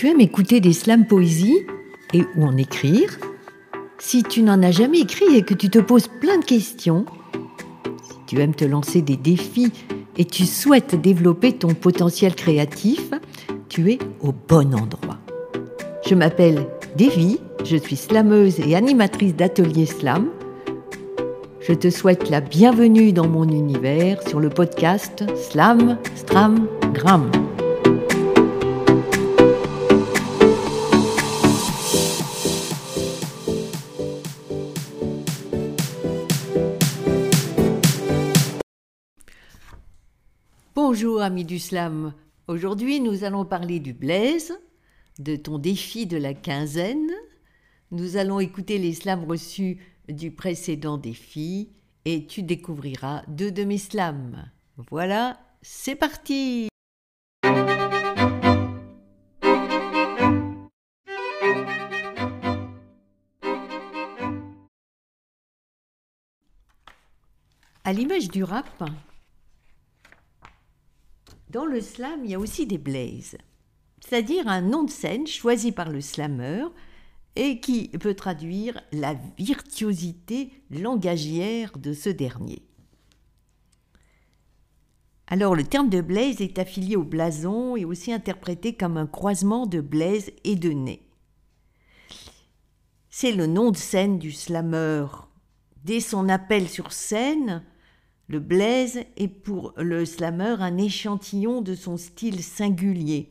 tu aimes écouter des slams poésie et ou en écrire, si tu n'en as jamais écrit et que tu te poses plein de questions, si tu aimes te lancer des défis et tu souhaites développer ton potentiel créatif, tu es au bon endroit. Je m'appelle Devi, je suis slameuse et animatrice d'atelier slam. Je te souhaite la bienvenue dans mon univers sur le podcast Slam, Stram, Gram. Bonjour amis du slam. Aujourd'hui nous allons parler du blaze, de ton défi de la quinzaine. Nous allons écouter les slams reçus du précédent défi et tu découvriras deux de mes slams. Voilà, c'est parti À l'image du rap, dans le slam, il y a aussi des blazes, c'est-à-dire un nom de scène choisi par le slammer et qui peut traduire la virtuosité langagière de ce dernier. Alors le terme de blaze est affilié au blason et aussi interprété comme un croisement de blaze et de nez. C'est le nom de scène du slammer. Dès son appel sur scène, le blaze est pour le slammer un échantillon de son style singulier.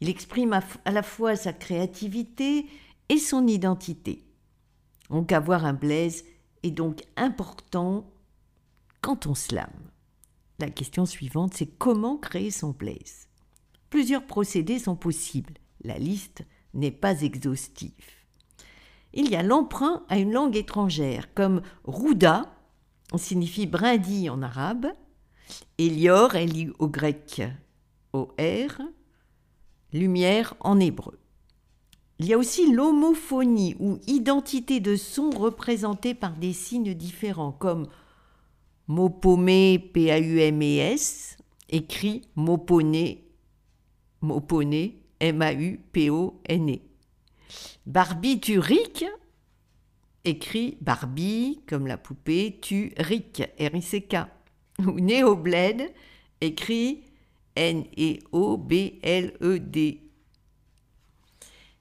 Il exprime à la fois sa créativité et son identité. Donc avoir un blaze est donc important quand on slame. La question suivante, c'est comment créer son blaze Plusieurs procédés sont possibles. La liste n'est pas exhaustive. Il y a l'emprunt à une langue étrangère, comme Rouda signifie brindille en arabe, et lior est lié au grec, au R, lumière en hébreu. Il y a aussi l'homophonie ou identité de son représentée par des signes différents, comme mopomé, P-A-U-M-E-S, écrit moponé, moponé, M-A-U-P-O-N-E. Barbiturique, écrit Barbie, comme la poupée, tu Rick, R-I-C-K. Ou Néobled, écrit N-E-O-B-L-E-D.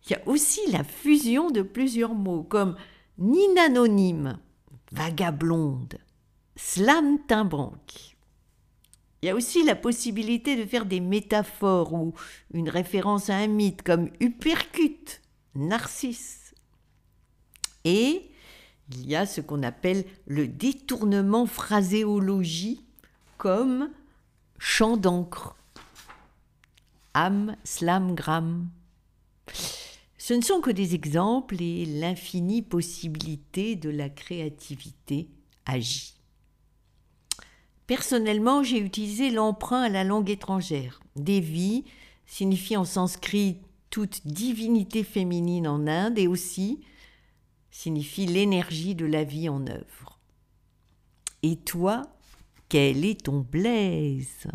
Il y a aussi la fusion de plusieurs mots comme ninanonyme, vagablonde, slam timbanque. Il y a aussi la possibilité de faire des métaphores ou une référence à un mythe comme Upercute, Narcisse. Et il y a ce qu'on appelle le détournement phraséologie comme champ d'encre. Am, slam, gram. Ce ne sont que des exemples et l'infinie possibilité de la créativité agit. Personnellement, j'ai utilisé l'emprunt à la langue étrangère. Devi signifie en sanskrit toute divinité féminine en Inde et aussi signifie l'énergie de la vie en œuvre. Et toi, quel est ton blaze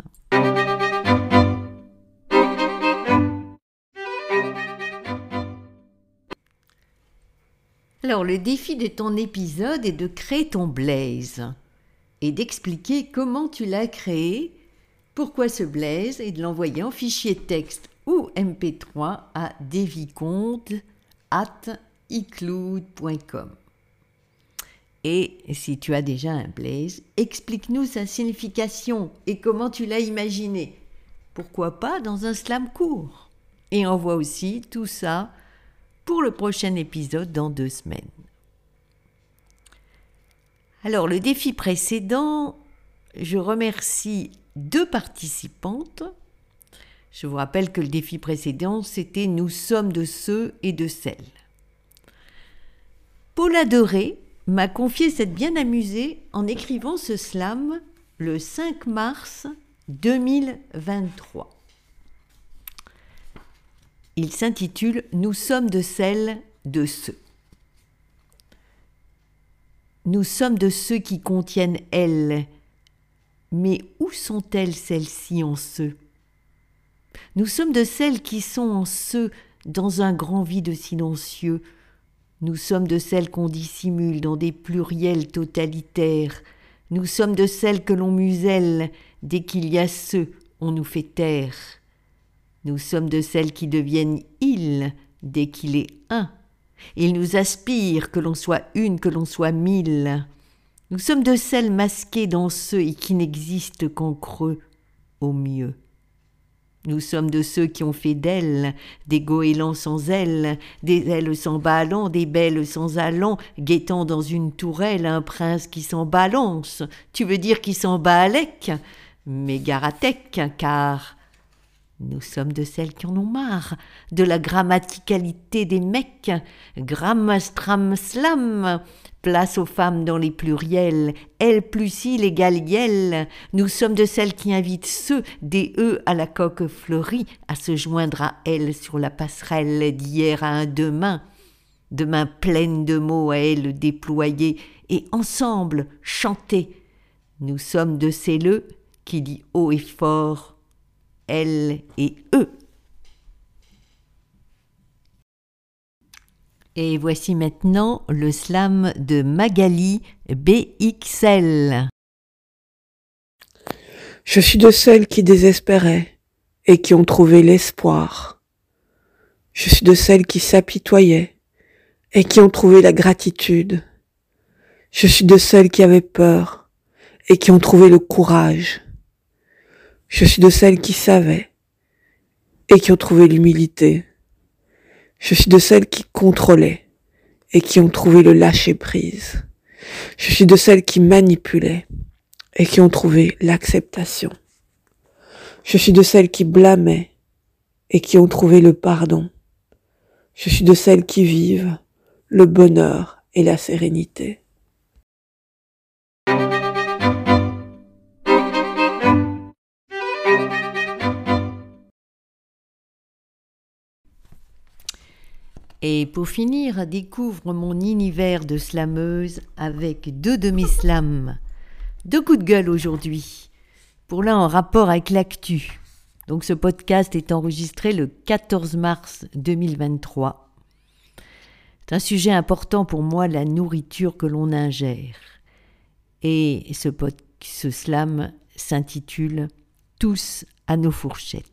Alors, le défi de ton épisode est de créer ton blaze et d'expliquer comment tu l'as créé, pourquoi ce blaze et de l'envoyer en fichier texte ou MP3 à devicomte@icloud.com. Et si tu as déjà un blaze, explique-nous sa signification et comment tu l'as imaginé. Pourquoi pas dans un slam court Et envoie aussi tout ça pour le prochain épisode dans deux semaines. Alors, le défi précédent, je remercie deux participantes. Je vous rappelle que le défi précédent, c'était Nous sommes de ceux et de celles. Paula Doré m'a confié s'être bien amusée en écrivant ce slam le 5 mars 2023. Il s'intitule Nous sommes de celles de ceux. Nous sommes de ceux qui contiennent elles. Mais où sont-elles celles-ci en ceux? Nous sommes de celles qui sont en ceux dans un grand vide silencieux. Nous sommes de celles qu'on dissimule dans des pluriels totalitaires. Nous sommes de celles que l'on muselle dès qu'il y a ceux, on nous fait taire. Nous sommes de celles qui deviennent ils dès qu'il est un. Ils nous aspirent que l'on soit une, que l'on soit mille. Nous sommes de celles masquées dans ceux et qui n'existent qu'en creux, au mieux. Nous sommes de ceux qui ont fait d'elles des goélands sans ailes, des ailes sans ballons, des belles sans allons, guettant dans une tourelle un prince qui s'en balance. Tu veux dire qui s'en bat Mais garatec, car nous sommes de celles qui en ont marre de la grammaticalité des mecs. Gram, stram, slam. Place aux femmes dans les pluriels. Elle plus il égale yel. Nous sommes de celles qui invitent ceux des E à la coque fleurie à se joindre à elle sur la passerelle d'hier à un demain. Demain pleine de mots à elle déployés et ensemble chanter. Nous sommes de ces le qui dit haut et fort elle et eux. Et voici maintenant le slam de Magali BXL. Je suis de celles qui désespéraient et qui ont trouvé l'espoir. Je suis de celles qui s'apitoyaient et qui ont trouvé la gratitude. Je suis de celles qui avaient peur et qui ont trouvé le courage. Je suis de celles qui savaient et qui ont trouvé l'humilité. Je suis de celles qui contrôlaient et qui ont trouvé le lâcher-prise. Je suis de celles qui manipulaient et qui ont trouvé l'acceptation. Je suis de celles qui blâmaient et qui ont trouvé le pardon. Je suis de celles qui vivent le bonheur et la sérénité. Et pour finir, découvre mon univers de slameuse avec deux demi-slams. Deux coups de gueule aujourd'hui. Pour l'un en rapport avec l'actu. Donc ce podcast est enregistré le 14 mars 2023. C'est un sujet important pour moi, la nourriture que l'on ingère. Et ce, ce slam s'intitule Tous à nos fourchettes.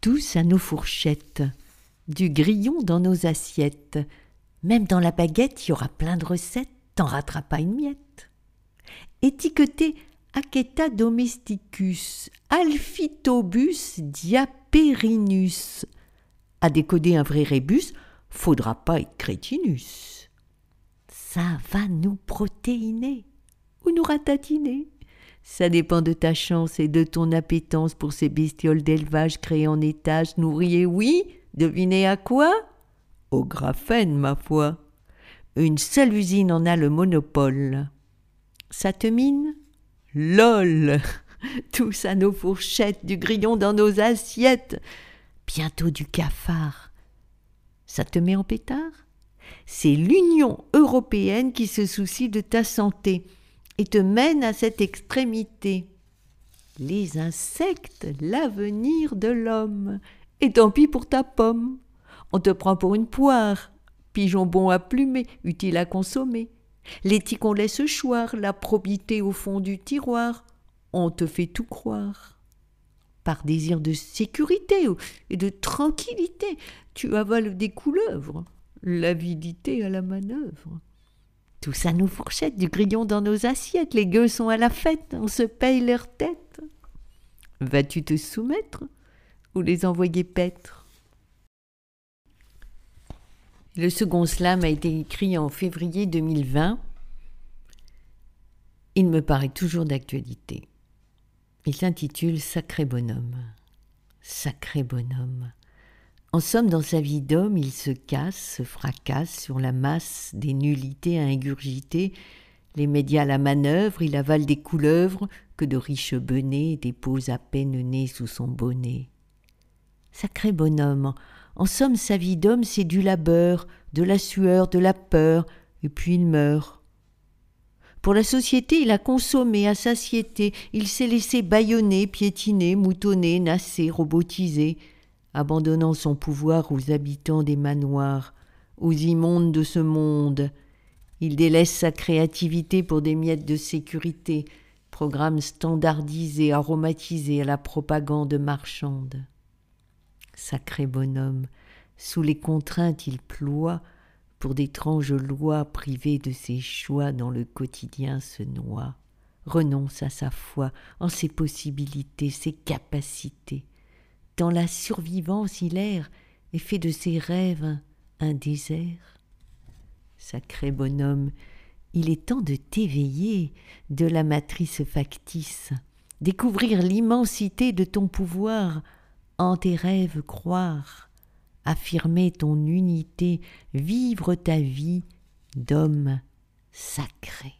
Tous à nos fourchettes, du grillon dans nos assiettes. Même dans la baguette, il y aura plein de recettes, t'en rateras pas une miette. Étiqueté Aceta domesticus, Alphitobus diaperinus. À décoder un vrai rébus, faudra pas être crétinus. Ça va nous protéiner ou nous ratatiner. Ça dépend de ta chance et de ton appétence pour ces bestioles d'élevage créées en étage, nourries, oui, devinez à quoi? Au graphène, ma foi. Une seule usine en a le monopole. Ça te mine? Lol! Tous à nos fourchettes, du grillon dans nos assiettes, bientôt du cafard. Ça te met en pétard? C'est l'Union européenne qui se soucie de ta santé et te mène à cette extrémité. Les insectes, l'avenir de l'homme. Et tant pis pour ta pomme. On te prend pour une poire, pigeon bon à plumer, utile à consommer. L'éthique qu'on laisse choir, la probité au fond du tiroir. On te fait tout croire. Par désir de sécurité et de tranquillité, tu avales des couleuvres, l'avidité à la manœuvre. Tout ça nous fourchette, du grillon dans nos assiettes, les gueux sont à la fête, on se paye leur tête. Vas-tu te soumettre ou les envoyer paître? Le second slam a été écrit en février 2020. Il me paraît toujours d'actualité. Il s'intitule Sacré bonhomme. Sacré bonhomme. En somme, dans sa vie d'homme, il se casse, se fracasse sur la masse des nullités à ingurgiter, les médias à la manœuvre, il avale des couleuvres que de riches benets déposent à peine nés sous son bonnet. Sacré bonhomme, en somme, sa vie d'homme, c'est du labeur, de la sueur, de la peur, et puis il meurt. Pour la société, il a consommé à satiété, il s'est laissé bâillonner, piétiner, moutonner, nasser, robotiser, abandonnant son pouvoir aux habitants des manoirs, aux immondes de ce monde. Il délaisse sa créativité pour des miettes de sécurité, programme standardisé, aromatisé à la propagande marchande. Sacré bonhomme, sous les contraintes il ploie, pour d'étranges lois privées de ses choix dans le quotidien se noie, renonce à sa foi en ses possibilités, ses capacités. Dans la survivance il erre et fait de ses rêves un désert. Sacré bonhomme, il est temps de t'éveiller de la matrice factice, découvrir l'immensité de ton pouvoir, en tes rêves croire, affirmer ton unité, vivre ta vie d'homme sacré.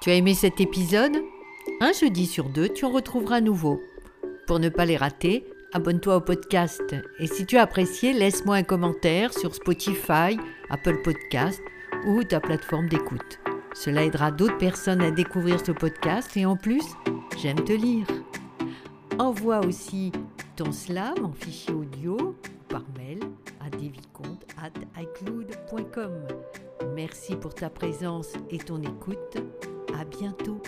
Tu as aimé cet épisode? Un jeudi sur deux, tu en retrouveras nouveau. Pour ne pas les rater, abonne-toi au podcast. Et si tu as apprécié, laisse-moi un commentaire sur Spotify, Apple Podcast ou ta plateforme d'écoute. Cela aidera d'autres personnes à découvrir ce podcast et en plus, j'aime te lire. Envoie aussi ton slam en fichier audio par mail à devicomte.icloud.com. Merci pour ta présence et ton écoute. À bientôt.